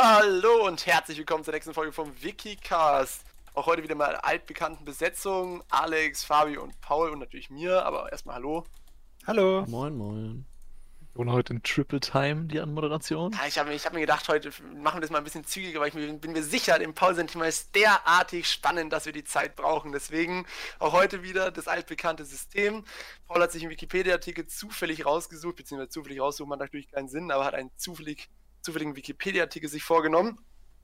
Hallo und herzlich willkommen zur nächsten Folge vom Wikicast. Auch heute wieder mal altbekannten Besetzungen. Alex, Fabio und Paul und natürlich mir, aber erstmal hallo. Hallo. Moin, moin. Und heute in Triple Time die Anmoderation. Ja, ich habe ich hab mir gedacht, heute machen wir das mal ein bisschen zügiger, weil ich bin, bin mir sicher, im Paul-Thema ist derartig spannend, dass wir die Zeit brauchen. Deswegen auch heute wieder das altbekannte System. Paul hat sich im Wikipedia-Artikel zufällig rausgesucht, beziehungsweise zufällig raussuchen macht natürlich keinen Sinn, aber hat einen zufällig, zufälligen Wikipedia-Artikel sich vorgenommen.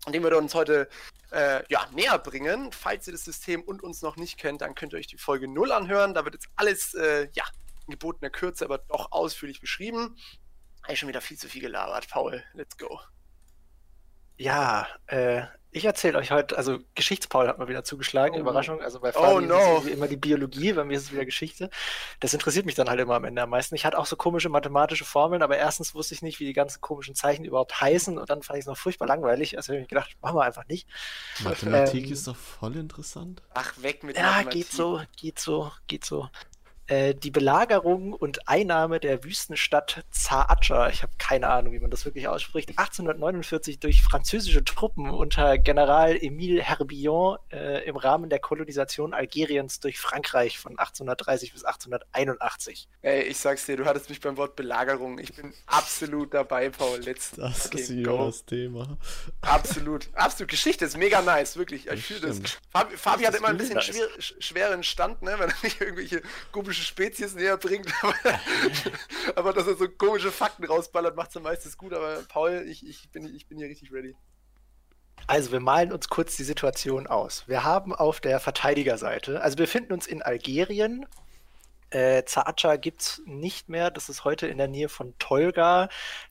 Den wir uns heute äh, ja, näher bringen. Falls ihr das System und uns noch nicht kennt, dann könnt ihr euch die Folge 0 anhören. Da wird jetzt alles äh, ja, in gebotener Kürze, aber doch ausführlich beschrieben. Habe ich schon wieder viel zu viel gelabert. Paul, let's go. Ja, äh, ich erzähle euch heute, also Geschichtspaul hat mal wieder zugeschlagen, Oh. Überraschung. Also bei Oh, Fabi no. ist immer die Biologie, bei mir ist es wieder Geschichte. Das interessiert mich dann halt immer am Ende am meisten. Ich hatte auch so komische mathematische Formeln, aber erstens wusste ich nicht, wie die ganzen komischen Zeichen überhaupt heißen und dann fand ich es noch furchtbar langweilig. Also habe ich mir gedacht, machen wir einfach nicht. Mathematik Ähm, ist doch voll interessant. Ach, weg mit Ja, Mathematik. geht so, geht so, geht so. Äh, die Belagerung und Einnahme der Wüstenstadt Zaatscha, ich habe keine Ahnung, wie man das wirklich ausspricht, 1849 durch französische Truppen unter General Émile Herbillon äh, im Rahmen der Kolonisation Algeriens durch Frankreich von 1830 bis 1881. Ey, ich sag's dir, du hattest mich beim Wort Belagerung. Ich bin absolut dabei, Paul. Let's Das ist hier das Thema. Absolut. Absolut. Geschichte ist mega nice, wirklich. Ich fühle das. Fabi, Fabi Das hat immer ein bisschen nice. schwer, sch- schweren Stand, ne, wenn er nicht irgendwelche komische Spezies näher bringt. Aber, aber dass er so komische Fakten rausballert, macht's am meisten gut. Aber Paul, ich, ich, bin, ich bin hier richtig ready. Also wir malen uns kurz die Situation aus. Wir haben auf der Verteidigerseite, also wir befinden uns in Algerien. Äh, Zaatscha gibt es nicht mehr. Das ist heute in der Nähe von Tolga.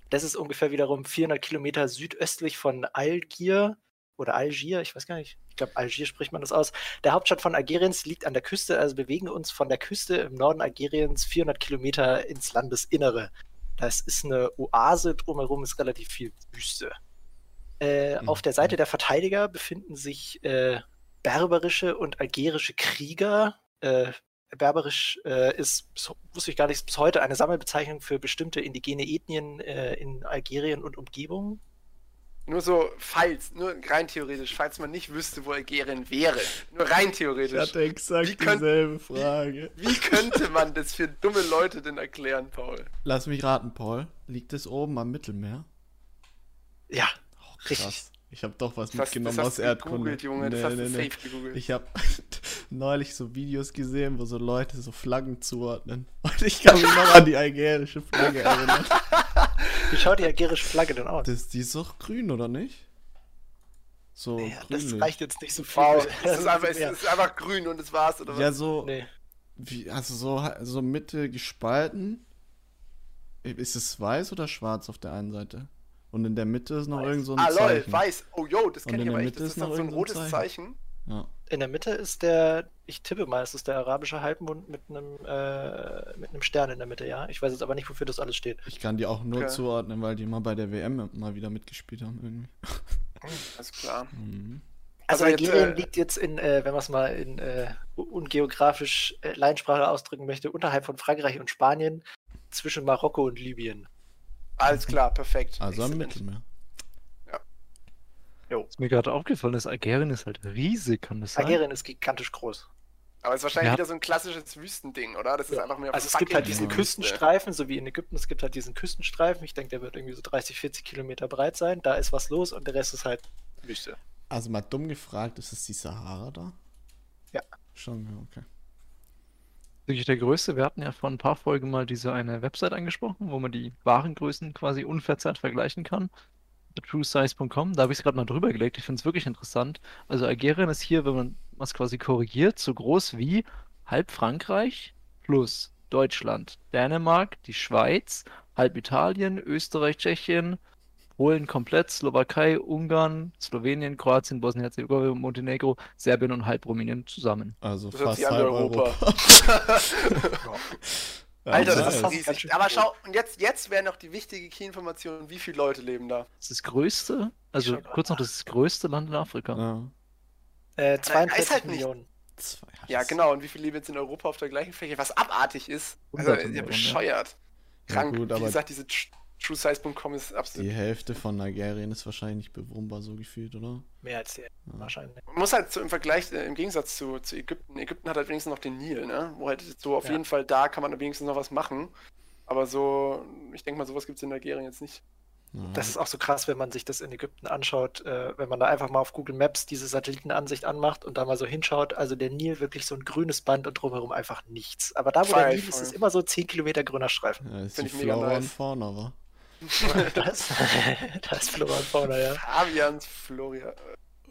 Das ist ungefähr wiederum 400 Kilometer südöstlich von Algier oder Algier, ich weiß gar nicht. Ich glaube, Algier spricht man das aus. Der Hauptstadt von Algeriens liegt an der Küste, also bewegen uns von der Küste im Norden Algeriens 400 Kilometer ins Landesinnere. Das ist eine Oase, drumherum ist relativ viel Wüste. Äh, Mhm. Auf der Seite der Verteidiger befinden sich äh, berberische und algerische Krieger. Äh, Berberisch äh, ist, wusste ich gar nicht, bis heute eine Sammelbezeichnung für bestimmte indigene Ethnien äh, in Algerien und Umgebung. Nur so, falls, nur rein theoretisch, falls man nicht wüsste, wo Algerien wäre. Nur rein Ich theoretisch. hatte exakt Wie könnt- dieselbe Frage. Wie könnte man das für dumme Leute denn erklären, Paul? Lass mich raten, Paul. Liegt es oben am Mittelmeer? Ja, Oh, Richtig. Ich habe doch was Das hast, mitgenommen das aus Erdkunde. gegoogelt, Junge. Das Nee, hast nee, du nee. safe gegoogelt. Ich habe neulich so Videos gesehen, wo so Leute so Flaggen zuordnen. Und ich kann mich noch an die algerische Flagge erinnern. wie schaut die algerische Flagge denn aus? Das, die ist doch grün, oder nicht? So Ja, das grünlich. reicht jetzt nicht so viel. Wow, es ist, einfach, es ist einfach grün und das war's, oder was? Ja, so, Nee. wie, also so, so Mitte gespalten. Ist es weiß oder schwarz auf der einen Seite? Und in der Mitte ist noch irgend so ein ah, lol, Zeichen. weiß. Oh, yo, das kenne ich in aber der echt. Mitte Das ist ist noch so ein rotes Zeichen. Zeichen. Ja. In der Mitte ist der, ich tippe mal, es ist der arabische Halbmond mit einem, äh, mit einem Stern in der Mitte, ja. Ich weiß jetzt aber nicht, wofür das alles steht. Ich kann die auch nur Okay. zuordnen, weil die mal bei der WM mal wieder mitgespielt haben irgendwie. Alles klar. Mhm. Also jetzt, Algerien äh, liegt jetzt in, äh, wenn man es mal in äh, ungeografisch äh, Laiensprache ausdrücken möchte, unterhalb von Frankreich und Spanien, zwischen Marokko und Libyen. Alles klar, perfekt. Also am. Mittelmeer. Was mir gerade aufgefallen ist, Algerien ist halt riesig, kann das sein? Algerien ist gigantisch groß. Aber es ist wahrscheinlich Ja. wieder so ein klassisches Wüstending, oder? Das ist Ja. einfach mehr Also es gibt halt diesen Ja. Küstenstreifen, so wie in Ägypten, es gibt halt diesen Küstenstreifen. Ich denke, der wird irgendwie so 30, 40 Kilometer breit sein. Da ist was los und der Rest ist halt Wüste. Also mal dumm gefragt, ist es die Sahara da? Ja. Schon, ja, okay. Wirklich der größte. Wir hatten ja vor ein paar Folgen mal diese eine Website angesprochen, wo man die Warengrößen quasi unverzerrt vergleichen kann. TrueSize.com, da habe ich es gerade mal drüber gelegt. Ich finde es wirklich interessant. Also Algerien ist hier, wenn man was quasi korrigiert, so groß wie halb Frankreich plus Deutschland, Dänemark, die Schweiz, halb Italien, Österreich, Tschechien, Polen komplett, Slowakei, Ungarn, Slowenien, Kroatien, Bosnien-Herzegowina, Montenegro, Serbien und halb Rumänien zusammen. Also Das fast halb Europa. Europa. Ja, Alter, das ist riesig. Aber schau, und jetzt, jetzt wäre noch die wichtige Key-Information, wie viele Leute leben da? Das ist das größte, also kurz noch, das ist das größte Land in Afrika. ja. Äh, weiß 42 halt nicht. Millionen. Zwei, Ja, genau. Und wie viele leben jetzt in Europa auf der gleichen Fläche? Was abartig ist. Also, ja, ja. bescheuert. Ja, Krank. gut, wie aber- gesagt, diese TrueSize.com ist absolut. Die Hälfte von Nigerien ist wahrscheinlich nicht bewohnbar, so gefühlt, oder? Mehr als die Ja. wahrscheinlich. Man muss halt so im Vergleich, äh, im Gegensatz zu, zu Ägypten, Ägypten hat halt wenigstens noch den Nil, ne? Wo halt so auf Ja. jeden Fall da kann man wenigstens noch was machen. Aber so, ich denke mal, sowas gibt es in Nigerien jetzt nicht. Ja. Das ist auch so krass, wenn man sich das in Ägypten anschaut, äh, wenn man da einfach mal auf Google Maps diese Satellitenansicht anmacht und da mal so hinschaut. Also der Nil wirklich so ein grünes Band und drumherum einfach nichts. Aber da, wo der Voll, Nil ist, voll. ist immer so 10 Kilometer grüner Streifen. ja, ist Find die ich mega Flora und nice. Fauna, wa? Da, ist, da ist Flora und Fauna, ja. Fabians Florian.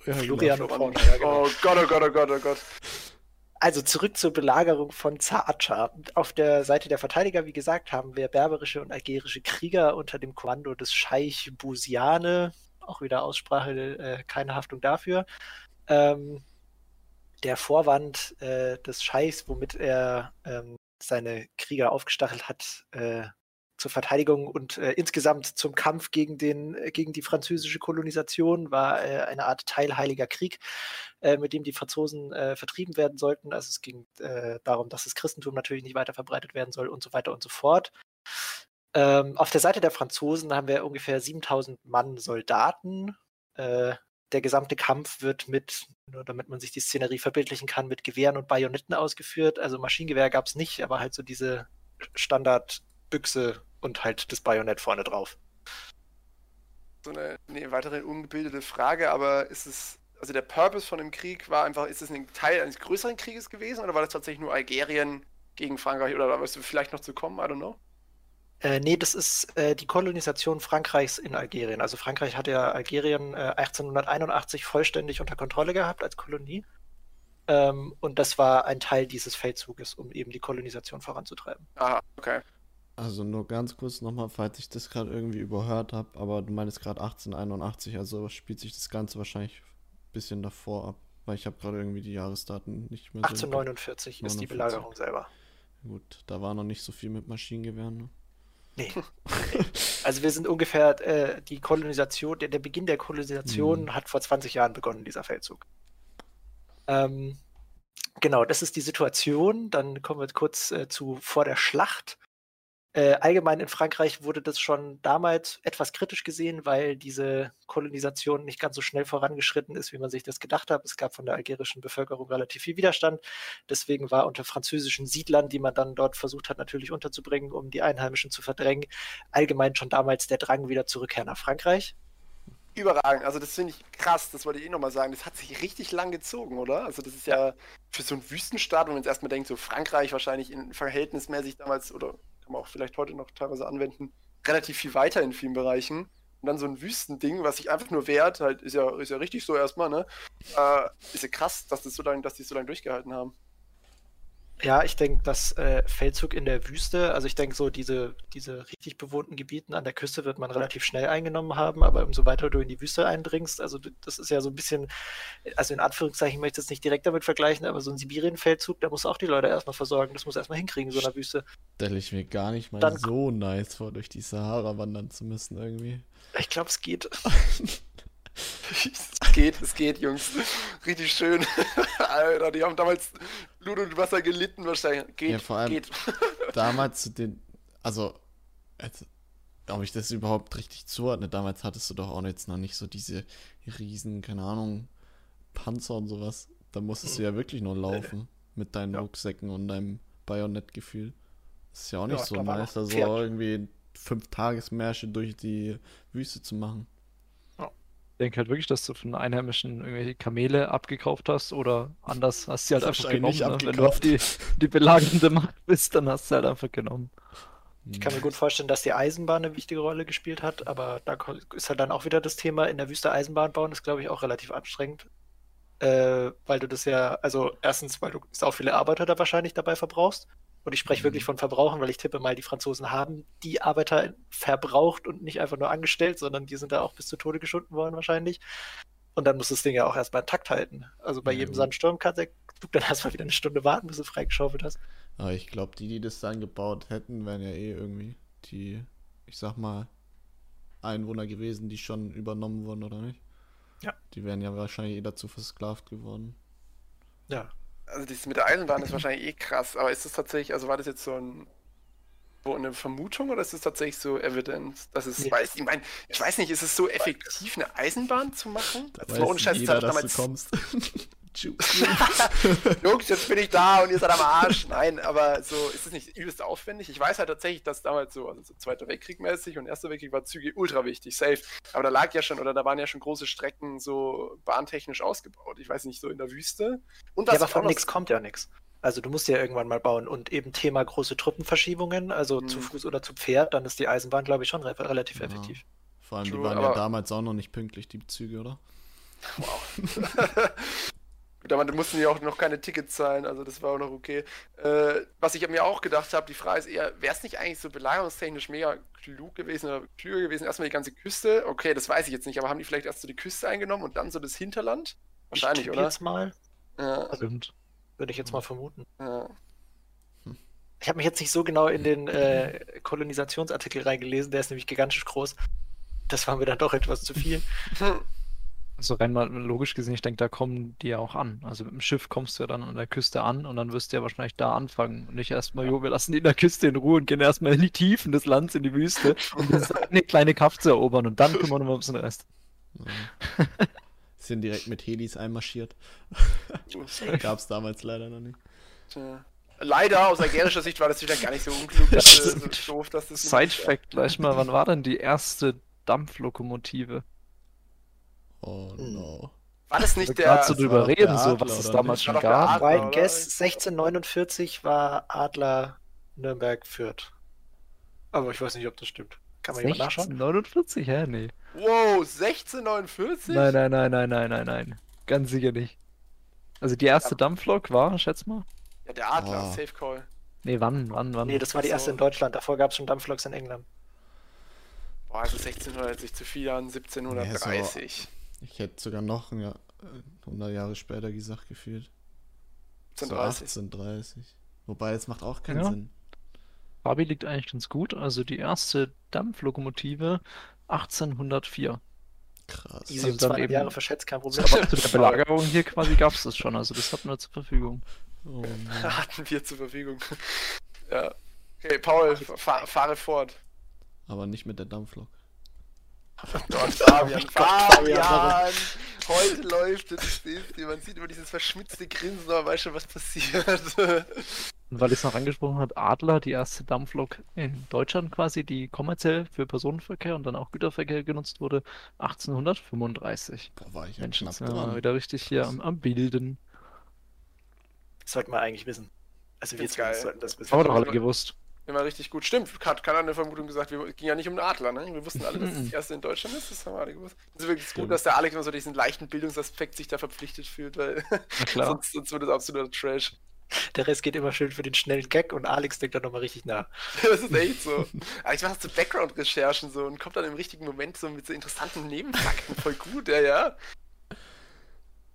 Ja, Florian genau. und Fauna, ja, genau. Oh Gott, oh Gott, oh Gott, oh Gott. Also zurück zur Belagerung von Zaatscha. Auf der Seite der Verteidiger, wie gesagt, haben wir berberische und algerische Krieger unter dem Kommando des Scheich Busiane. Auch wieder Aussprache, äh, keine Haftung dafür. Ähm, der Vorwand äh, des Scheichs, womit er ähm, seine Krieger aufgestachelt hat, äh, zur Verteidigung und äh, insgesamt zum Kampf gegen, den, äh, gegen die französische Kolonisation war äh, eine Art teilheiliger Krieg, äh, mit dem die Franzosen äh, vertrieben werden sollten. Also es ging äh, darum, dass das Christentum natürlich nicht weiter verbreitet werden soll und so weiter und so fort. Ähm, auf der Seite der Franzosen haben wir ungefähr 7000 Mann Soldaten. Der gesamte Kampf wird mit, nur damit man sich die Szenerie verbildlichen kann, mit Gewehren und Bajonetten ausgeführt. Also Maschinengewehr gab es nicht, aber halt so diese Standardbüchse und halt das Bajonett vorne drauf. So eine, nee, weitere ungebildete Frage, aber ist es, also der Purpose von dem Krieg war einfach, ist es ein Teil eines größeren Krieges gewesen oder war das tatsächlich nur Algerien gegen Frankreich oder weißt du vielleicht noch zu kommen? I don't know. Äh, nee, das ist äh, die Kolonisation Frankreichs in Algerien. Also Frankreich hat ja Algerien äh, 1881 vollständig unter Kontrolle gehabt als Kolonie. Ähm, und das war ein Teil dieses Feldzuges, um eben die Kolonisation voranzutreiben. Aha, okay. Also nur ganz kurz nochmal, falls ich das gerade irgendwie überhört habe, aber du meinst gerade 1881, also spielt sich das Ganze wahrscheinlich ein bisschen davor ab, weil ich habe gerade irgendwie die Jahresdaten nicht mehr so. im Kopf. 1849 ist die 49. Belagerung selber. Gut, da war noch nicht so viel mit Maschinengewehren. Ne? Nee. also wir sind ungefähr, äh, die Kolonisation, der, der Beginn der Kolonisation Mhm. hat vor 20 Jahren begonnen, dieser Feldzug. Ähm, genau, das ist die Situation. Dann kommen wir kurz äh, zu vor der Schlacht. Äh, allgemein in Frankreich wurde das schon damals etwas kritisch gesehen, weil diese Kolonisation nicht ganz so schnell vorangeschritten ist, wie man sich das gedacht hat. Es gab von der algerischen Bevölkerung relativ viel Widerstand. Deswegen war unter französischen Siedlern, die man dann dort versucht hat, natürlich unterzubringen, um die Einheimischen zu verdrängen, allgemein schon damals der Drang wieder zurückkehr nach Frankreich. Überragend. Also das finde ich krass, das wollte ich eh nochmal sagen. Das hat sich richtig lang gezogen, oder? Also das ist ja für so einen Wüstenstaat, wenn man jetzt erstmal denkt, so Frankreich wahrscheinlich in verhältnismäßig damals, oder kann man auch vielleicht heute noch teilweise anwenden, relativ viel weiter in vielen Bereichen. Und dann so ein Wüstending, was sich einfach nur wehrt, halt, ist ja, ist ja richtig so erstmal, ne? Äh, ist ja krass, dass das so lange, dass die so lange durchgehalten haben. Ja, ich denke, das äh, Feldzug in der Wüste, also ich denke so, diese, diese richtig bewohnten Gebieten an der Küste wird man relativ schnell eingenommen haben, aber umso weiter du in die Wüste eindringst, also das ist ja so ein bisschen, also in Anführungszeichen möchte ich es nicht direkt damit vergleichen, aber so ein Sibirien-Feldzug, da muss auch die Leute erstmal versorgen, das muss erstmal hinkriegen, so einer Wüste. Stelle ich mir gar nicht mal Dann- so nice vor, durch die Sahara wandern zu müssen irgendwie. Ich glaube, es geht. es geht, es geht, Jungs. Richtig schön. Alter, die haben damals Blut und Wasser gelitten wahrscheinlich. Geht, Ja, vor allem- geht. Damals zu den, also, als, ob ich das überhaupt richtig zuordne, damals hattest du doch auch jetzt noch nicht so diese riesen, keine Ahnung, Panzer und sowas. Da musstest du ja wirklich nur laufen mit deinen Ja. Rucksäcken und deinem Bajonettgefühl. Das ist ja auch nicht Ja, so nice, da so irgendwie fünf Tagesmärsche durch die Wüste zu machen. Ich denke halt wirklich, dass du von Einheimischen irgendwelche Kamele abgekauft hast oder anders hast sie halt einfach genommen. Ne? Wenn du auf die, die belagernde Macht bist, dann hast du halt einfach genommen. Ich kann mir gut vorstellen, dass die Eisenbahn eine wichtige Rolle gespielt hat, aber da ist halt dann auch wieder das Thema, in der Wüste Eisenbahn bauen ist, glaube ich, auch relativ anstrengend. Äh, weil du das ja, also erstens, weil du auch viele Arbeiter da wahrscheinlich dabei verbrauchst. Und ich spreche Mhm. wirklich von Verbrauchen, weil ich tippe mal, die Franzosen haben die Arbeiter verbraucht und nicht einfach nur angestellt, sondern die sind da auch bis zu Tode geschunden worden wahrscheinlich. Und dann muss das Ding ja auch erstmal intakt halten. Also bei Ja, jedem. Sandsturm kann der Zug dann erstmal wieder eine Stunde warten, bis du freigeschaufelt hast. Aber ich glaube, die, die das dann gebaut hätten, wären ja eh irgendwie die, ich sag mal, Einwohner gewesen, die schon übernommen wurden, oder nicht? Ja. Die wären ja wahrscheinlich eh dazu versklavt geworden. Ja, Also das mit der Eisenbahn ist wahrscheinlich eh krass, aber ist das tatsächlich, also war das jetzt so ein so eine Vermutung oder ist es tatsächlich so evident, dass es Nee. weiß? Ich meine, ich weiß nicht, ist es so effektiv, eine Eisenbahn zu machen? Da Das war ohne weiß Scheiß, jeder, das dass du damals kommst. Jungs, jetzt bin ich da und ihr seid am Arsch. Nein, aber so ist es nicht übelst aufwendig. Ich weiß halt tatsächlich, dass damals so, also so Zweiter Weltkrieg mäßig und Erster Weltkrieg war Züge ultra wichtig, safe. Aber da lag ja schon, oder da waren ja schon große Strecken so bahntechnisch ausgebaut. Ich weiß nicht, so in der Wüste. Und Ja, was aber ich auch von nichts kommt ja nichts. Also du musst ja irgendwann mal bauen und eben Thema große Truppenverschiebungen, also zu Mhm. Fuß oder zu Pferd, dann ist die Eisenbahn, glaube ich, schon re relativ Ja. effektiv. Vor allem, die True, waren ja aber- damals auch noch nicht pünktlich, die Züge, oder? Gut, aber da mussten die auch noch keine Tickets zahlen, also das war auch noch okay. Äh, was ich mir auch gedacht habe, die Frage ist eher, wäre es nicht eigentlich so belagerungstechnisch mega klug gewesen oder klüger gewesen, erstmal die ganze Küste? Okay, das weiß ich jetzt nicht, aber haben die vielleicht erst so die Küste eingenommen und dann so das Hinterland? Wahrscheinlich, ich oder? jetzt mal, Ja, Stimmt. würde ich jetzt mal vermuten. ja. Ich habe mich jetzt nicht so genau in den äh, Kolonisationsartikel reingelesen, der ist nämlich gigantisch groß. Das war mir dann doch etwas zu viel. Also rein mal logisch gesehen, ich denke, da kommen die ja auch an. Also mit dem Schiff kommst du ja dann an der Küste an und dann wirst du ja wahrscheinlich da anfangen. Und nicht erstmal, jo, wir lassen die in der Küste in Ruhe und gehen erstmal in die Tiefen des Landes, in die Wüste, um eine kleine Kaff zu erobern und dann kümmern wir uns um den Rest. Ja. Sind direkt mit Helis einmarschiert. Gab's damals leider noch nicht. Tja. Leider, aus algerischer Sicht war das wieder gar nicht so unklug, dass, so doof, dass das Side-Fact gleich mal, wann war denn die erste Dampflokomotive? Oh Hm. no. War das nicht gerade der. so das drüber war reden, der so Adler, was es damals nicht? schon War doch der gab. Adler. Oder? Guess 1649 war Adler Nürnberg Fürth. Aber ich weiß nicht, ob das stimmt. Kann man jemand nachschauen? 49? Hä? Nee. Wow, 1649? Nein, nein, nein, nein, nein, nein, nein. Ganz sicher nicht. Also die erste Dampflok war, schätz mal. Ja, der Adler, Oh. Safe Call. Nee, wann, wann, wann? Nee, das war die Ach so. erste in Deutschland. Davor gab es schon Dampfloks in England. Boah, also 1600 hört sich zu viel an, 1730. Ich hätte sogar noch ja, äh, 100 Jahre später gesagt, gefühlt. So 1730. 1830. Wobei, es macht auch keinen Ja. Sinn. Fabi liegt eigentlich ganz gut. Also die erste Dampflokomotive 1804. Krass. Easy Also dann 200 eben- Jahre verschätzt, kein Problem. Aber zu der Belagerung hier quasi gab es das schon. Also das hatten wir zur Verfügung. Oh. Hatten wir zur Verfügung. ja. Okay, Paul, fahr, fahre fort. Aber nicht mit der Dampflok. Gott, Fabian, Gott, Fabian, Fabian! Heute läuft es. Man sieht über dieses verschmitzte Grinsen, aber weiß schon, was passiert. Und weil ich es noch angesprochen habe, Adler, die erste Dampflok in Deutschland quasi, die kommerziell für Personenverkehr und dann auch Güterverkehr genutzt wurde, 1835. Boah, war ich ja Mensch, knapp dran. wieder richtig hier am, am Bilden. Das sollte man eigentlich wissen. Also wir sollten das wissen. Haben wir doch alle gewusst. Immer richtig gut. Stimmt, hat keiner eine Vermutung gesagt, wir ging ja nicht um einen Adler, ne? Wir wussten alle, dass es Mhm. das erste in Deutschland ist, das haben wir alle gewusst. Es ist wirklich Stimmt. gut, dass der Alex immer so diesen leichten Bildungsaspekt sich da verpflichtet fühlt, weil sonst, sonst wird es absoluter Trash. Der Rest geht immer schön für den schnellen Gag und Alex denkt dann nochmal richtig nach. Das ist echt so. Aber ich mache so Background-Recherchen so und kommt dann im richtigen Moment so mit so interessanten Nebenfakten. Voll gut, ja, ja.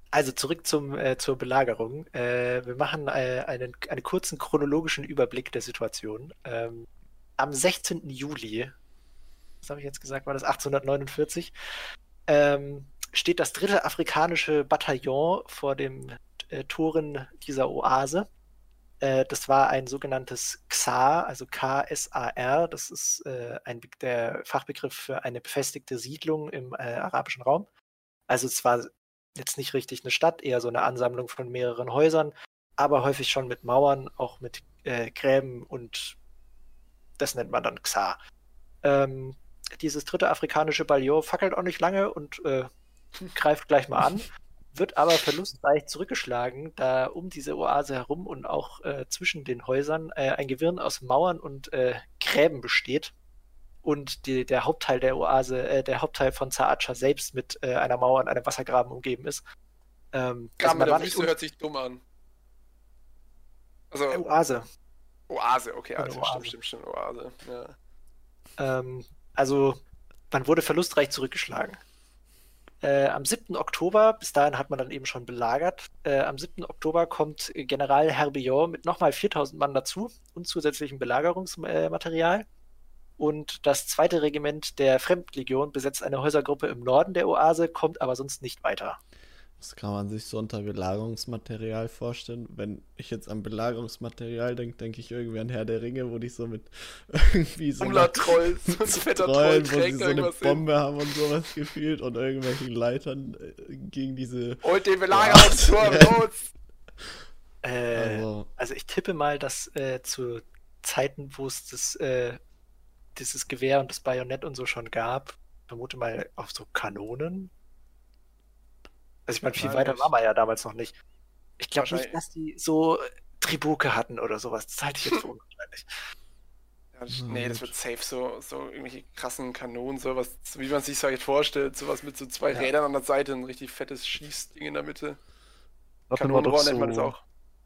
Also zurück zum, äh, zur Belagerung. Äh, wir machen äh, einen, einen kurzen chronologischen Überblick der Situation. Ähm, am 16. Juli, was habe ich jetzt gesagt, war das 1849, ähm, steht das dritte afrikanische Bataillon vor den äh, Toren dieser Oase. Äh, das war ein sogenanntes XAR, also KSAR. Das ist äh, ein, der Fachbegriff für eine befestigte Siedlung im arabischen Raum. Also es war jetzt nicht richtig eine Stadt, eher so eine Ansammlung von mehreren Häusern, aber häufig schon mit Mauern, auch mit äh, Gräben und das nennt man dann Xar. Ähm, dieses dritte afrikanische Ballon fackelt auch nicht lange und äh, greift gleich mal an, wird aber verlustreich zurückgeschlagen, da um diese Oase herum und auch äh, zwischen den Häusern äh, ein Gewirr aus Mauern und äh, Gräben besteht und die, der Hauptteil der Oase, äh, der Hauptteil von Zaatscha selbst mit äh, einer Mauer und einem Wassergraben umgeben ist. Ähm, also Graben war der nicht Wüste hört sich dumm an. Also, Oase. Oase, okay, also Oase. stimmt, stimmt, stimmt, Oase. Ja. Ähm, also man wurde verlustreich zurückgeschlagen. Äh, am 7. Oktober, bis dahin hat man dann eben schon belagert, äh, am 7. Oktober kommt General Herbillon mit nochmal 4000 Mann dazu und zusätzlichem Belagerungsmaterial. Und das zweite Regiment der Fremdlegion besetzt eine Häusergruppe im Norden der Oase, kommt aber sonst nicht weiter. Was kann man sich so unter Belagerungsmaterial vorstellen? Wenn ich jetzt an Belagerungsmaterial denke, denke ich irgendwie an Herr der Ringe, wo die so mit irgendwie so einer- Troll, so ein fetter Troll wo sie trägt so eine irgendwas hin. Bombe haben und sowas gefühlt und irgendwelchen Leitern äh, gegen diese. Holt den Belagerungsturm Ja. los! Äh, Also, Also ich tippe mal, dass äh, zu Zeiten, wo es das, äh, dieses Gewehr und das Bajonett und so schon gab, vermute mal auf so Kanonen. Also ich meine, viel weiter war man ja damals noch nicht. Ich glaube nicht, dass die so Tribuke hatten oder sowas. Das halte ich jetzt für unwahrscheinlich. Ja, das- nee, das wird safe so, so irgendwelche krassen Kanonen, sowas, wie man sich so halt vorstellt, sowas mit so zwei Ja. Rädern an der Seite, ein richtig fettes Schießding in der Mitte. Kanonenrohr nennt man das auch.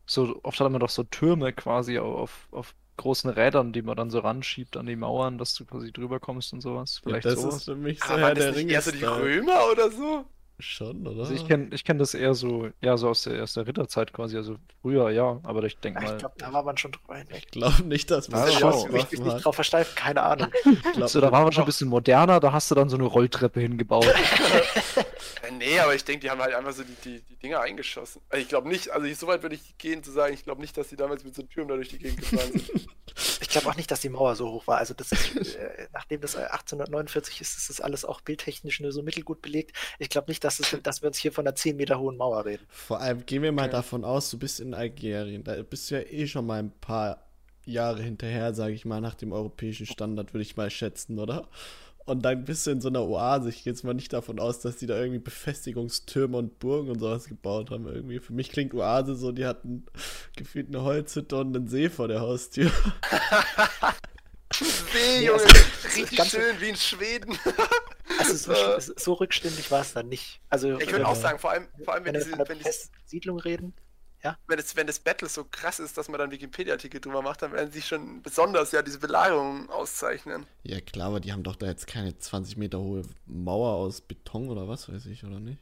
so, oft hat man doch so Türme quasi auf, auf großen Rädern, die man dann so ranschiebt an die Mauern, dass du quasi drüber kommst und sowas. ja, Vielleicht das sowas. ist für mich so Aber Herr der Ringe. eher so die. Römer oder so? Schon, oder? Also ich kenne ich kenn das eher so, ja, so aus der, aus der Ritterzeit quasi, also früher, ja, aber ich denke Ja, ich mal, glaube, da war man schon drüber hinweg. Ich glaube nicht, dass man das schau. Ich will mich nicht drauf versteifen, keine Ahnung. Ich glaub, so, da waren wir schon ein bisschen moderner, da hast du dann so eine Rolltreppe hingebaut. Äh, nee, aber ich denke, die haben halt einfach so die, die, die Dinger eingeschossen. Also ich glaube nicht, also ich, so weit würde ich gehen zu sagen, ich glaube nicht, dass die damals mit so Türmen da durch die Gegend gefahren sind. Ich glaube auch nicht, dass die Mauer so hoch war. Also das ist, äh, nachdem das äh, 1849 ist, ist das alles auch bildtechnisch nur so mittelgut belegt. Ich glaube nicht, dass, es, dass wir uns hier von einer 10 Meter hohen Mauer reden. Vor allem gehen wir mal Okay. davon aus, du bist in Algerien. Da bist du ja eh schon mal ein paar Jahre hinterher, sage ich mal, nach dem europäischen Standard, würde ich mal schätzen, oder? Und dann bist du in so einer Oase. Ich gehe jetzt mal nicht davon aus, dass die da irgendwie Befestigungstürme und Burgen und sowas gebaut haben. Irgendwie. Für mich klingt Oase so, die hatten gefühlt eine Holzhütte und einen See vor der Haustür. See, Junge, das richtig schön wie in Schweden. Also so, Äh. so rückständig war es dann nicht. Also Ich würde auch wir- sagen, vor allem, vor allem wenn, wenn diese, wenn, die, Festsiedlung reden. wenn, das, wenn das Battle so krass ist, dass man dann Wikipedia-Artikel drüber macht, dann werden sie schon besonders ja diese Belagerungen auszeichnen. Ja, klar, aber die haben doch da jetzt keine 20 Meter hohe Mauer aus Beton oder was weiß ich, oder nicht?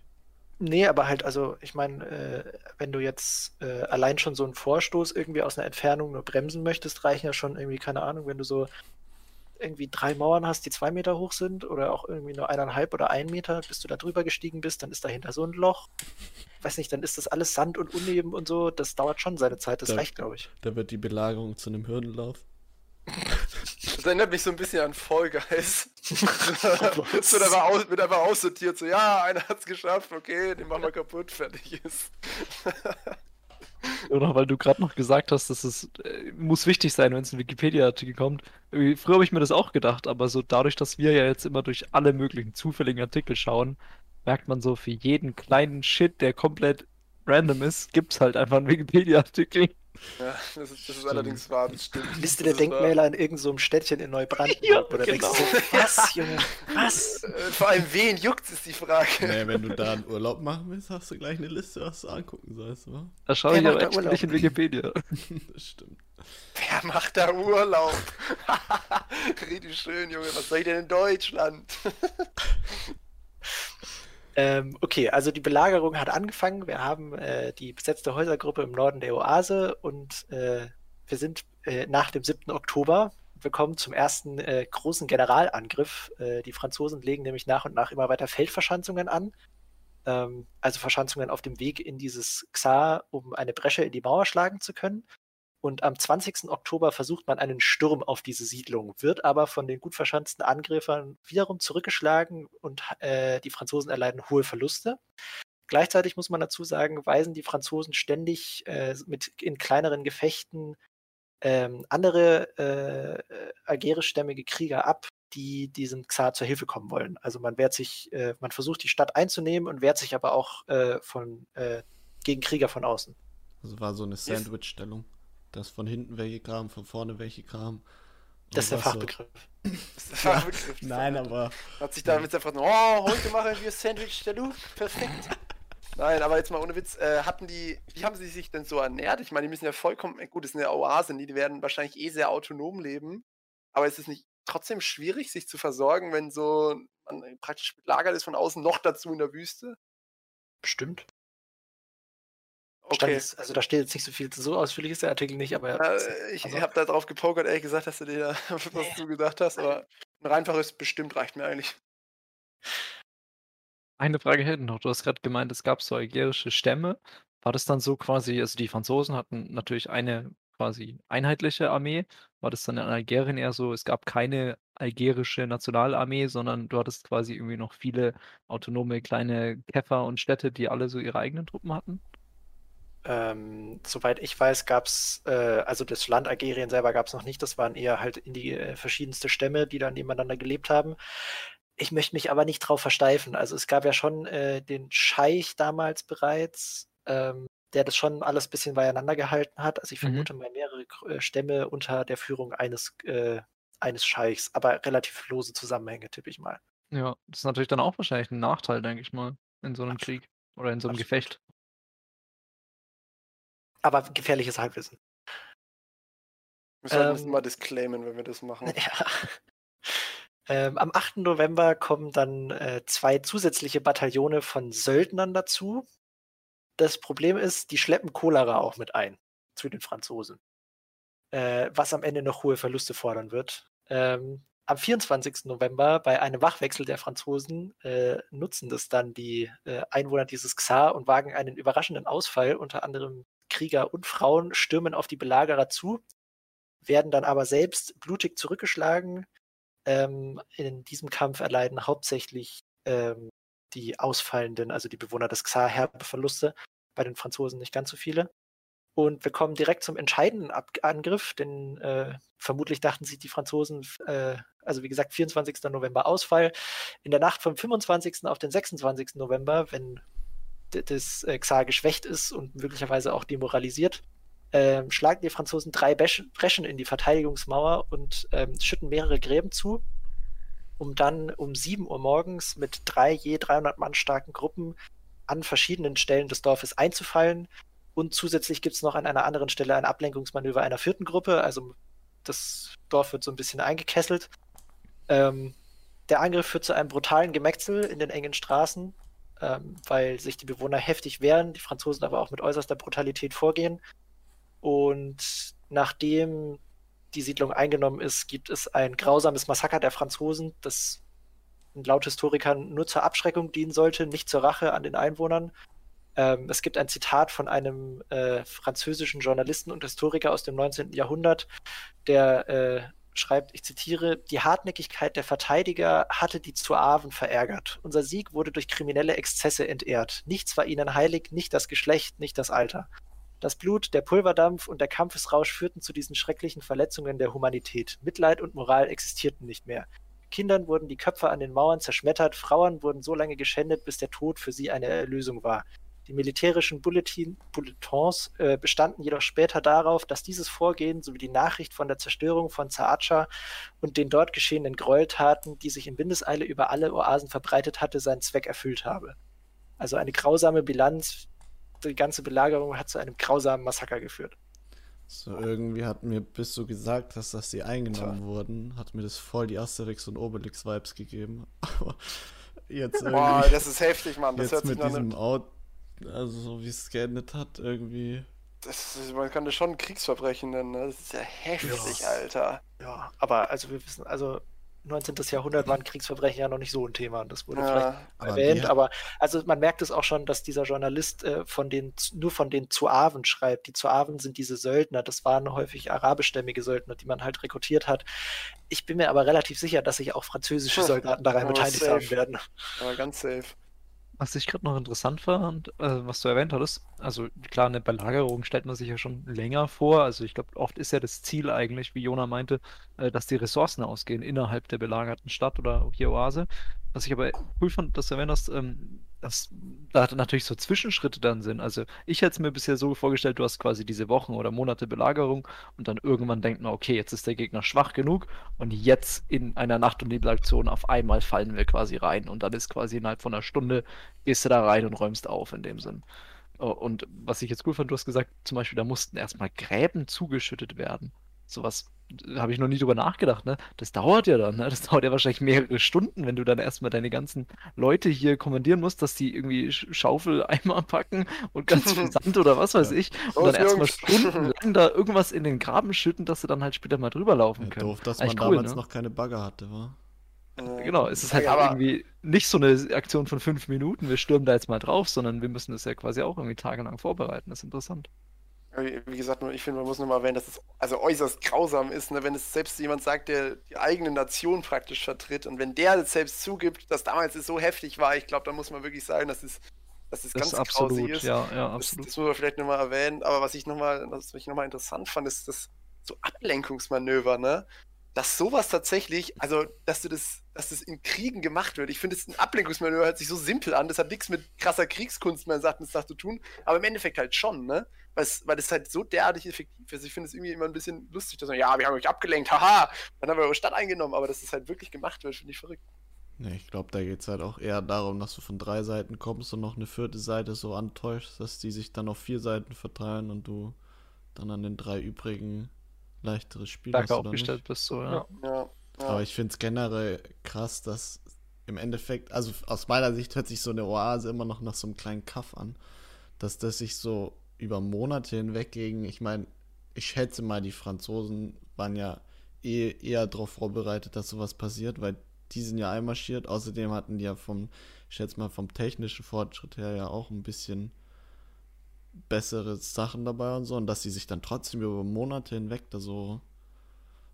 Nee, aber halt, also ich meine, äh, wenn du jetzt äh, allein schon so einen Vorstoß irgendwie aus einer Entfernung nur bremsen möchtest, reichen ja schon irgendwie, keine Ahnung, wenn du so irgendwie drei Mauern hast, die zwei Meter hoch sind oder auch irgendwie nur eineinhalb oder ein Meter, bis du da drüber gestiegen bist, dann ist dahinter so ein Loch. Weiß nicht, dann ist das alles Sand und Uneben und so. Das dauert schon seine Zeit, das Da- reicht, glaube ich. Da wird die Belagerung zu einem Hürdenlauf. Das erinnert mich so ein bisschen an Fall Guys. Es wird einfach, aus, wird einfach aussortiert, so ja, einer hat's geschafft, okay, den machen wir kaputt, fertig ist. Oder weil du gerade noch gesagt hast, dass es äh, muss wichtig sein, wenn es ein Wikipedia-Artikel kommt. Früher habe ich mir das auch gedacht, aber so dadurch, dass wir ja jetzt immer durch alle möglichen zufälligen Artikel schauen, merkt man so, für jeden kleinen Shit, der komplett random ist, gibt es halt einfach einen Wikipedia-Artikel. Ja, das ist, das ist allerdings wahr, das stimmt. Liste der. Denkmäler in irgendeinem so einem Städtchen in Neubrandenburg. Ja, oder denkst du genau. so, was, Junge, was? Äh, Vor allem, wen juckt ist die Frage. Naja, wenn du da einen Urlaub machen willst, hast du gleich eine Liste, was du angucken sollst, wa? Da schaue Wer ich aber Urlaub? nicht in Wikipedia. Das stimmt. Wer macht da Urlaub? Richtig schön, Junge, was soll ich denn in Deutschland? Ähm, okay, also die Belagerung hat angefangen. Wir haben äh, die besetzte Häusergruppe im Norden der Oase und äh, wir sind äh, nach dem 7. Oktober. Wir kommen zum ersten äh, großen Generalangriff. Äh, die Franzosen legen nämlich nach und nach immer weiter Feldverschanzungen an. Ähm, also Verschanzungen auf dem Weg in dieses Xar, um eine Bresche in die Mauer schlagen zu können. Und am 20. Oktober versucht man einen Sturm auf diese Siedlung, wird aber von den gut verschanzten Angriffern wiederum zurückgeschlagen und äh, die Franzosen erleiden hohe Verluste. Gleichzeitig muss man dazu sagen, weisen die Franzosen ständig äh, mit in kleineren Gefechten ähm, andere äh, algerischstämmige Krieger ab, die diesem Xar zur Hilfe kommen wollen. Also man wehrt sich, äh, man versucht die Stadt einzunehmen und wehrt sich aber auch äh, von, äh, gegen Krieger von außen. Das war so eine Sandwich-Stellung. Dass von hinten welche kamen, von vorne welche kamen. Das ist der so- Fachbegriff. Das ist der Fachbegriff. Nein, aber Hat sich damit einfach nur, oh, heute machen wir Sandwich der Luft, perfekt. Nein, aber jetzt mal ohne Witz, äh, hatten die, wie haben sie sich denn so ernährt? Ich meine, die müssen ja vollkommen, äh, gut, das ist eine Oase, die werden wahrscheinlich eh sehr autonom leben, aber ist es nicht trotzdem schwierig, sich zu versorgen, wenn so man praktisch belagert ist von außen, noch dazu in der Wüste? Bestimmt. Okay. jetzt, also da steht jetzt nicht so viel, so ausführlich ist der Artikel nicht, aber Äh, ich also- habe da drauf gepokert, ehrlich gesagt, dass du dir da was Nee. du gesagt hast, aber ein einfaches bestimmt reicht mir eigentlich. Eine Frage hätte ich noch. Du hast gerade gemeint, es gab so algerische Stämme. War das dann so quasi also die Franzosen hatten natürlich eine quasi einheitliche Armee. War das dann in Algerien eher so, es gab keine algerische Nationalarmee, sondern du hattest quasi irgendwie noch viele autonome kleine Käfer und Städte, die alle so ihre eigenen Truppen hatten? Ähm, soweit ich weiß, gab es, äh, also das Land Algerien selber gab es noch nicht. Das waren eher halt in die äh, verschiedenste Stämme, die dann nebeneinander gelebt haben. Ich möchte mich aber nicht drauf versteifen. Also es gab ja schon äh, den Scheich damals bereits, ähm, der das schon alles ein bisschen beieinander gehalten hat. Also ich Mhm. vermute mal mehrere äh, Stämme unter der Führung eines, äh, eines Scheichs, aber relativ lose Zusammenhänge, tippe ich mal. Ja, das ist natürlich dann auch wahrscheinlich 'n Nachteil, denke ich mal, in so 'nem Absolut. Krieg oder in so 'nem Absolut. Gefecht. Aber gefährliches Halbwissen. Wir sollten das Ähm. mal disclaimen, wenn wir das machen. Ja. Ähm, am 8. November kommen dann äh, zwei zusätzliche Bataillone von Söldnern dazu. Das Problem ist, die schleppen Cholera auch mit ein zu den Franzosen. Äh, was am Ende noch hohe Verluste fordern wird. Ähm, am 24. November, bei einem Wachwechsel der Franzosen, äh, nutzen das dann die äh, Einwohner dieses Xar und wagen einen überraschenden Ausfall. Unter anderem Krieger und Frauen stürmen auf die Belagerer zu, werden dann aber selbst blutig zurückgeschlagen. Ähm, in diesem Kampf erleiden hauptsächlich ähm, die Ausfallenden, also die Bewohner des Xar, herbe Verluste. Bei den Franzosen nicht ganz so viele. Und wir kommen direkt zum entscheidenden Ab Angriff, denn äh, vermutlich dachten sich die Franzosen, äh, also wie gesagt, 24. November Ausfall. In der Nacht vom 25. auf den 26. November, wenn das äh, Xar geschwächt ist und möglicherweise auch demoralisiert, ähm, schlagen die Franzosen drei Breschen in die Verteidigungsmauer und ähm, schütten mehrere Gräben zu, um dann um 7 Uhr morgens mit drei je 300 Mann starken Gruppen an verschiedenen Stellen des Dorfes einzufallen. Und zusätzlich gibt es noch an einer anderen Stelle ein Ablenkungsmanöver einer vierten Gruppe. Also das Dorf wird so ein bisschen eingekesselt. Ähm, der Angriff führt zu einem brutalen Gemetzel in den engen Straßen, ähm, weil sich die Bewohner heftig wehren, die Franzosen aber auch mit äußerster Brutalität vorgehen. Und nachdem die Siedlung eingenommen ist, gibt es ein grausames Massaker der Franzosen, das laut Historikern nur zur Abschreckung dienen sollte, nicht zur Rache an den Einwohnern. Ähm, es gibt ein Zitat von einem äh, französischen Journalisten und Historiker aus dem 19. Jahrhundert, der äh, schreibt, ich zitiere, die Hartnäckigkeit der Verteidiger hatte die Zuaven verärgert. Unser Sieg wurde durch kriminelle Exzesse entehrt. Nichts war ihnen heilig, nicht das Geschlecht, nicht das Alter. Das Blut, der Pulverdampf und der Kampfesrausch führten zu diesen schrecklichen Verletzungen der Humanität. Mitleid und Moral existierten nicht mehr. Kindern wurden die Köpfe an den Mauern zerschmettert, Frauen wurden so lange geschändet, bis der Tod für sie eine Erlösung war. Die militärischen Bulletin, Bulletins äh, bestanden jedoch später darauf, dass dieses Vorgehen sowie die Nachricht von der Zerstörung von Zaatscha und den dort geschehenen Gräueltaten, die sich in Windeseile über alle Oasen verbreitet hatte, seinen Zweck erfüllt habe. Also eine grausame Bilanz. Die ganze Belagerung hat zu einem grausamen Massaker geführt. So, irgendwie hat mir, bis du gesagt hast, dass sie eingenommen wurden, hat mir das voll die Asterix und Obelix-Vibes gegeben. Aber jetzt Boah, irgendwie, das ist heftig, Mann. Das hört jetzt sich mit diesem einem, Out, also so wie es geendet hat, irgendwie. das ist, Man kann das schon Kriegsverbrechen nennen. Ne? Das ist ja heftig, Ja. Alter. Ja, aber also wir wissen, also 19. Jahrhundert waren Kriegsverbrechen ja noch nicht so ein Thema. Das wurde vielleicht Ja, Aber erwähnt, aber also man merkt es auch schon, dass dieser Journalist äh, von den nur von den Zuaven schreibt. Die Zuaven sind diese Söldner, das waren häufig arabischstämmige Söldner, die man halt rekrutiert hat. Ich bin mir aber relativ sicher, dass sich auch französische Hm. Soldaten daran beteiligt safe. haben werden. aber ganz safe. Was ich gerade noch interessant fand, äh, was du erwähnt hattest, also klar, eine Belagerung stellt man sich ja schon länger vor. Also ich glaube, oft ist ja das Ziel eigentlich, wie Jona meinte, äh, dass die Ressourcen ausgehen innerhalb der belagerten Stadt oder hier Oase. Was ich aber cool fand, dass du erwähnt hast, ähm, dass da natürlich so Zwischenschritte dann sind. Also ich hätte es mir bisher so vorgestellt, du hast quasi diese Wochen oder Monate Belagerung und dann irgendwann denkt man, okay, jetzt ist der Gegner schwach genug und jetzt in einer Nacht- und Nebelaktion auf einmal fallen wir quasi rein und dann ist quasi innerhalb von einer Stunde gehst du da rein und räumst auf in dem Sinn. Oh, Und was ich jetzt cool fand, du hast gesagt, zum Beispiel, da mussten erstmal Gräben zugeschüttet werden. Sowas habe ich noch nie drüber nachgedacht, ne? Das dauert ja dann, ne? Das dauert ja wahrscheinlich mehrere Stunden, wenn du dann erstmal deine ganzen Leute hier kommandieren musst, dass die irgendwie Sch- Schaufeleimer packen und ganz viel Sand oder was weiß Ja. ich. Los, Und dann erstmal stundenlang da irgendwas in den Graben schütten, dass sie dann halt später mal drüber laufen Ja, können. doof, dass man Eigentlich cool, damals ne? noch keine Bagger hatte, wa? Äh, Genau, es ist halt aber- irgendwie nicht so eine Aktion von fünf Minuten, wir stürmen da jetzt mal drauf, sondern wir müssen das ja quasi auch irgendwie tagelang vorbereiten. Das ist interessant. Wie gesagt, nur ich finde, man muss nochmal erwähnen, dass es also äußerst grausam ist, ne, wenn es selbst jemand sagt, der die eigene Nation praktisch vertritt und wenn der selbst zugibt, dass damals es so heftig war, ich glaube, da muss man wirklich sagen, dass es, dass es Das ganz absolut, ist. ja, ja, Das, absolut. das muss man vielleicht nochmal erwähnen, aber was ich nochmal, was ich nochmal interessant fand, ist das so Ablenkungsmanöver, ne? Dass sowas tatsächlich, also dass du das, dass das in Kriegen gemacht wird. Ich finde, es ein Ablenkungsmanöver hört sich so simpel an. Das hat nichts mit krasser Kriegskunst meines Erachtens nach zu tun, aber im Endeffekt halt schon, ne? Weil es, weil es halt so derartig effektiv ist. Ich finde es irgendwie immer ein bisschen lustig, dass man, ja, wir haben euch abgelenkt, haha, dann haben wir eure Stadt eingenommen, aber dass es halt wirklich gemacht wird, finde ich verrückt. Ne, ich glaube, da geht es halt auch eher darum, dass du von drei Seiten kommst und noch eine vierte Seite so antäuschst, dass die sich dann auf vier Seiten verteilen und du dann an den drei übrigen leichteres Spiel hast oder aufgestellt nicht. bist, ja. Ja. Ja. ja. Aber ich finde es generell krass, dass im Endeffekt, also aus meiner Sicht hört sich so eine Oase immer noch nach so einem kleinen Kaff an, dass das sich so über Monate hinweg gegen, ich meine, ich schätze mal, die Franzosen waren ja eh, eher darauf vorbereitet, dass sowas passiert, weil die sind ja einmarschiert. Außerdem hatten die ja vom, ich schätze mal, vom technischen Fortschritt her ja auch ein bisschen bessere Sachen dabei und so. Und dass sie sich dann trotzdem über Monate hinweg da so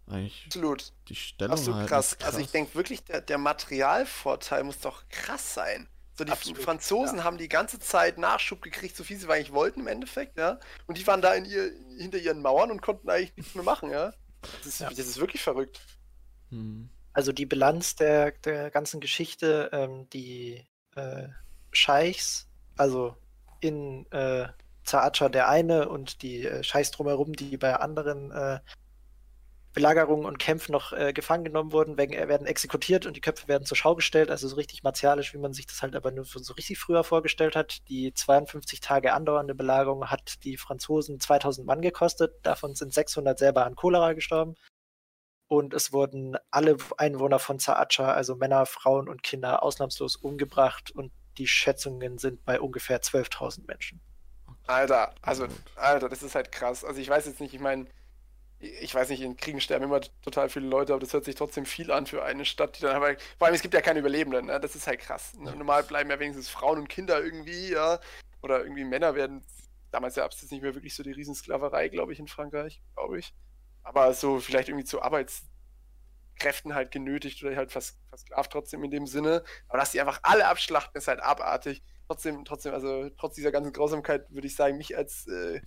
eigentlich Absolut. die Stellung Absolut halten, krass. ist Also ich denke wirklich, der, der Materialvorteil muss doch krass sein. So, die Absolut, Franzosen haben die ganze Zeit Nachschub gekriegt, so viel sie eigentlich wollten im Endeffekt, ja. Und die waren da in ihr, hinter ihren Mauern und konnten eigentlich nichts mehr machen, ja. Das ist, Ja. das ist wirklich verrückt. Hm. Also die Bilanz der, der ganzen Geschichte, ähm, die äh, Scheichs, also in äh, Zaatscha der eine und die äh, Scheichs drumherum, die bei anderen äh, Belagerungen und Kämpfen noch äh, gefangen genommen wurden, werden, äh, werden exekutiert und die Köpfe werden zur Schau gestellt, also so richtig martialisch, wie man sich das halt aber nur so richtig früher vorgestellt hat. Die 52 Tage andauernde Belagerung hat die Franzosen 2000 Mann gekostet, davon sind 600 selber an Cholera gestorben und es wurden alle Einwohner von Zaatscha, also Männer, Frauen und Kinder, ausnahmslos umgebracht und die Schätzungen sind bei ungefähr 12.000 Menschen. Alter, also. Alter, das ist halt krass. Also ich weiß jetzt nicht, ich meine, ich weiß nicht, in Kriegen sterben immer total viele Leute, aber das hört sich trotzdem viel an für eine Stadt, die dann aber, vor allem es gibt ja keine Überlebenden, ne? das ist halt krass. Ne? Normal bleiben ja wenigstens Frauen und Kinder irgendwie, ja, oder irgendwie Männer werden, damals gab es jetzt nicht mehr wirklich so die Riesensklaverei, glaube ich, in Frankreich, glaube ich. Aber so vielleicht irgendwie zu Arbeitskräften halt genötigt oder halt vers versklavt trotzdem in dem Sinne. Aber dass die einfach alle abschlachten, ist halt abartig. Trotzdem, trotzdem, also trotz dieser ganzen Grausamkeit würde ich sagen, mich als äh,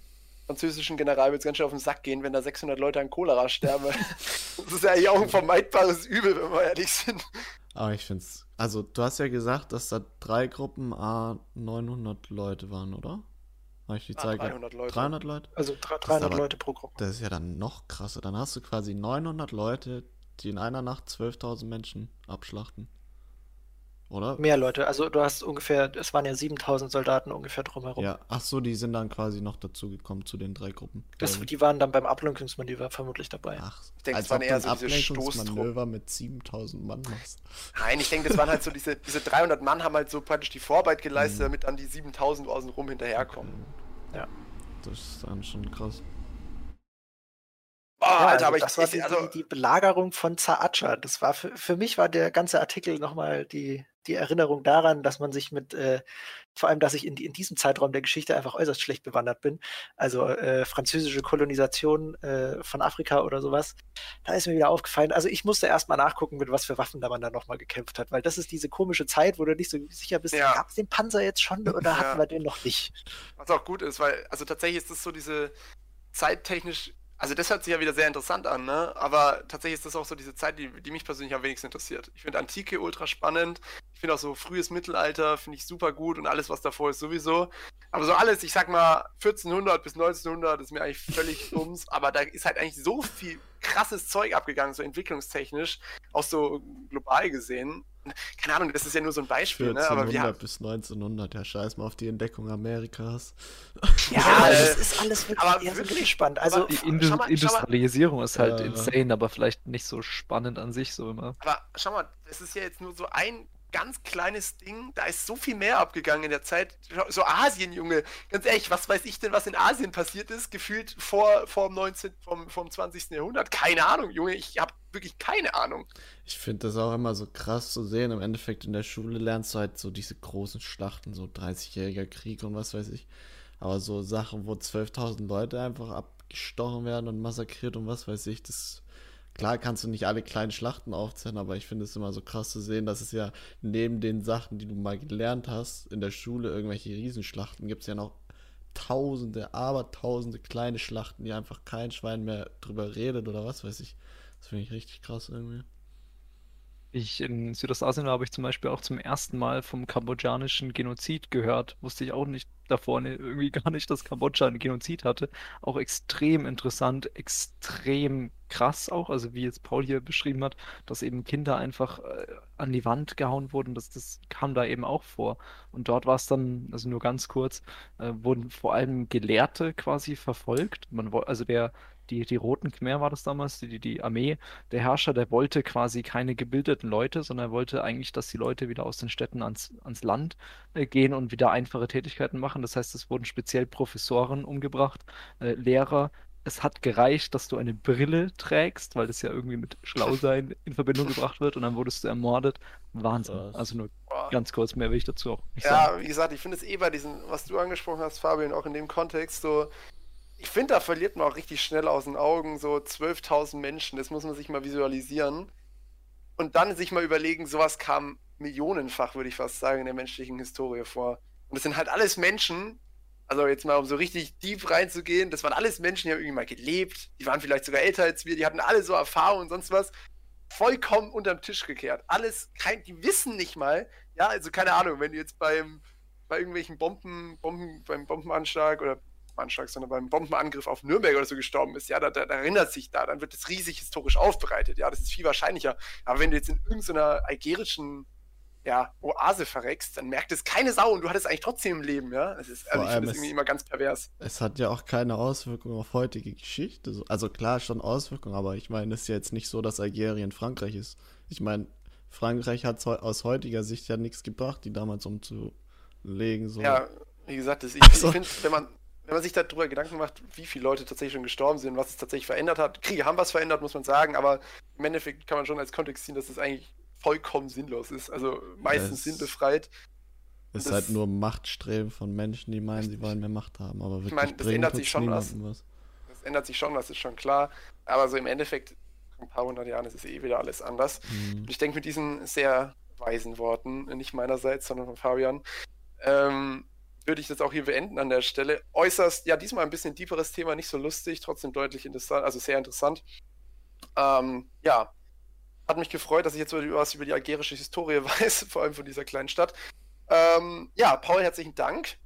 französischen General wird es ganz schön auf den Sack gehen, wenn da 600 Leute an Cholera sterben. das ist ja eigentlich auch ein vermeidbares Übel, wenn wir ehrlich sind. Aber ich finde es. Also, du hast ja gesagt, dass da drei Gruppen A 900 Leute waren, oder? Habe ich die Ah, Zahl ge- 300 Leute. 300 Leute? Also dr- ist 300 aber- Leute pro Gruppe. Das ist ja dann noch krasser. Dann hast du quasi 900 Leute, die in einer Nacht 12.000 Menschen abschlachten. Oder? Mehr Leute, also du hast ungefähr, es waren ja 7000 Soldaten ungefähr drumherum. Ja, ach so, die sind dann quasi noch dazu gekommen zu den drei Gruppen. Das, ich. die waren dann beim Ablenkungsmanöver vermutlich dabei. Ach, Ich denke, es waren eher du ein so diese Ablenkungsmanöver mit 7000 Mann machst. Nein, ich denke, das waren halt so diese, diese 300 Mann haben halt so praktisch die Vorarbeit geleistet, Mhm. damit dann die 7000 außenrum hinterherkommen. Ja. Das ist dann schon krass. Boah, Ja, Alter, also aber ich, das war ich die, also, die, die Belagerung von Zaatscha. Das war für, für mich war der ganze Artikel nochmal die, die Erinnerung daran, dass man sich mit, äh, vor allem, dass ich in, in diesem Zeitraum der Geschichte einfach äußerst schlecht bewandert bin. Also äh, französische Kolonisation äh, von Afrika oder sowas. Da ist mir wieder aufgefallen. Also ich musste erstmal nachgucken, mit was für Waffen da man dann nochmal gekämpft hat, weil das ist diese komische Zeit, wo du nicht so sicher bist, Ja. gab es den Panzer jetzt schon oder Ja. hatten wir den noch nicht? was auch gut ist, weil, also tatsächlich ist das so diese zeittechnisch, also das hört sich ja wieder sehr interessant an, ne? Aber tatsächlich ist das auch so diese Zeit, die, die mich persönlich am wenigsten interessiert. Ich finde Antike ultra spannend. Ich finde auch so frühes Mittelalter, finde ich super gut und alles, was davor ist, sowieso. Aber so alles, ich sag mal, 1400 bis 1900 ist mir eigentlich völlig bums, aber da ist halt eigentlich so viel krasses Zeug abgegangen, so entwicklungstechnisch, auch so global gesehen. Keine Ahnung, das ist ja nur so ein Beispiel, ne? Aber wir 1400 haben, bis 1900, ja, scheiß mal auf die Entdeckung Amerikas. Ja, äh, das ist alles wirklich aber eher so wirklich, gespannt. Also Die Schau Indu mal- schau mal- Industrialisierung ist halt Ja. insane, aber vielleicht nicht so spannend an sich so immer. Aber schau mal, das ist ja jetzt nur so ein ganz kleines Ding. Da ist so viel mehr abgegangen in der Zeit. So Asien, Junge. Ganz ehrlich, was weiß ich denn, was in Asien passiert ist? Gefühlt vor, vor dem 19., vom, vom 20. Jahrhundert. Keine Ahnung, Junge. Ich habe wirklich keine Ahnung. Ich finde das auch immer so krass zu sehen. Im Endeffekt in der Schule lernst du halt so diese großen Schlachten, so 30-jähriger Krieg und was weiß ich. Aber so Sachen, wo 12.000 Leute einfach abgestochen werden und massakriert und was weiß ich, das. Klar kannst du nicht alle kleinen Schlachten aufzählen, aber ich finde es immer so krass zu sehen, dass es ja neben den Sachen, die du mal gelernt hast, in der Schule irgendwelche Riesenschlachten gibt es ja noch tausende, aber tausende kleine Schlachten, die einfach kein Schwein mehr drüber redet oder was weiß ich. Das finde ich richtig krass irgendwie. Ich in Südostasien habe ich zum Beispiel auch zum ersten Mal vom kambodschanischen Genozid gehört. Wusste ich auch nicht davor ne, irgendwie gar nicht, dass Kambodscha einen Genozid hatte. Auch extrem interessant, extrem krass auch, also wie jetzt Paul hier beschrieben hat, dass eben Kinder einfach äh, an die Wand gehauen wurden, das, das kam da eben auch vor. Und dort war es dann, also nur ganz kurz, äh, wurden vor allem Gelehrte quasi verfolgt. Man, also der, die, die Roten Khmer war das damals, die, die, die Armee, der Herrscher, der wollte quasi keine gebildeten Leute, sondern er wollte eigentlich, dass die Leute wieder aus den Städten ans, ans Land äh, gehen und wieder einfache Tätigkeiten machen. Das heißt, es wurden speziell Professoren umgebracht, äh, Lehrer. Es hat gereicht, dass du eine Brille trägst, weil das ja irgendwie mit Schlausein in Verbindung gebracht wird und dann wurdest du ermordet. Wahnsinn. Also nur ganz kurz, mehr will ich dazu auch nicht sagen. Ja, wie gesagt, ich finde es eh bei diesen, was du angesprochen hast, Fabian, auch in dem Kontext so, ich finde, da verliert man auch richtig schnell aus den Augen so 12.000 Menschen, das muss man sich mal visualisieren. Und dann sich mal überlegen, sowas kam millionenfach, würde ich fast sagen, in der menschlichen Historie vor. Und das sind halt alles Menschen, also jetzt mal um so richtig deep reinzugehen, das waren alles Menschen, die haben irgendwie mal gelebt, die waren vielleicht sogar älter als wir, die hatten alle so Erfahrungen und sonst was. Vollkommen unterm Tisch gekehrt. Alles, kein, die wissen nicht mal, ja, also keine Ahnung, wenn du jetzt beim, bei irgendwelchen Bomben, Bomben, beim Bombenanschlag oder Anschlag, sondern beim Bombenangriff auf Nürnberg oder so gestorben ist, ja, da, da, da erinnert sich da, dann wird das riesig historisch aufbereitet, ja, das ist viel wahrscheinlicher. Aber wenn du jetzt in irgendeiner algerischen ja, Oase verreckst, dann merkt es keine Sau und du hattest eigentlich trotzdem ein Leben, ja. Das ist, also Vor ich finde das irgendwie immer ganz pervers. Es hat ja auch keine Auswirkungen auf heutige Geschichte. so- Also klar, schon Auswirkungen, aber ich meine, es ist ja jetzt nicht so, dass Algerien Frankreich ist. Ich meine, Frankreich hat aus heutiger Sicht ja nichts gebracht, die damals umzulegen. So. Ja, wie gesagt, das, ich, Also- ich finde, wenn man, wenn man sich darüber Gedanken macht, wie viele Leute tatsächlich schon gestorben sind, was es tatsächlich verändert hat. Kriege haben was verändert, muss man sagen, aber im Endeffekt kann man schon als Kontext ziehen, dass das eigentlich vollkommen sinnlos ist. Also meistens Das- sinnbefreit. es ist das- halt nur Machtstreben von Menschen, die meinen, sie wollen mehr Macht haben. Aber wirklich meine, das ändert sich schon was. was. Das ändert sich schon, das ist schon klar. Aber so im Endeffekt, in ein paar hundert Jahren ist es eh wieder alles anders. Mhm. Und ich denke mit diesen sehr weisen Worten, nicht meinerseits, sondern von Fabian, ähm, würde ich das auch hier beenden an der Stelle. Äußerst, ja, diesmal ein bisschen tieferes Thema, nicht so lustig, trotzdem deutlich interessant, also sehr interessant. Ähm, ja, hat mich gefreut, dass ich jetzt was über die algerische Historie weiß, vor allem von dieser kleinen Stadt. Ähm, ja, Paul, herzlichen Dank.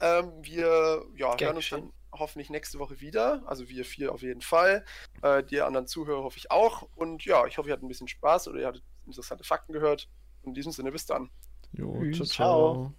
Ähm, wir ja, Gern hören uns dann hoffentlich nächste Woche wieder. Also wir vier auf jeden Fall. Äh, die anderen Zuhörer hoffe ich auch. Und ja, ich hoffe, ihr hattet ein bisschen Spaß oder ihr hattet interessante Fakten gehört. In diesem Sinne, bis dann. Jo, Ciao. ciao.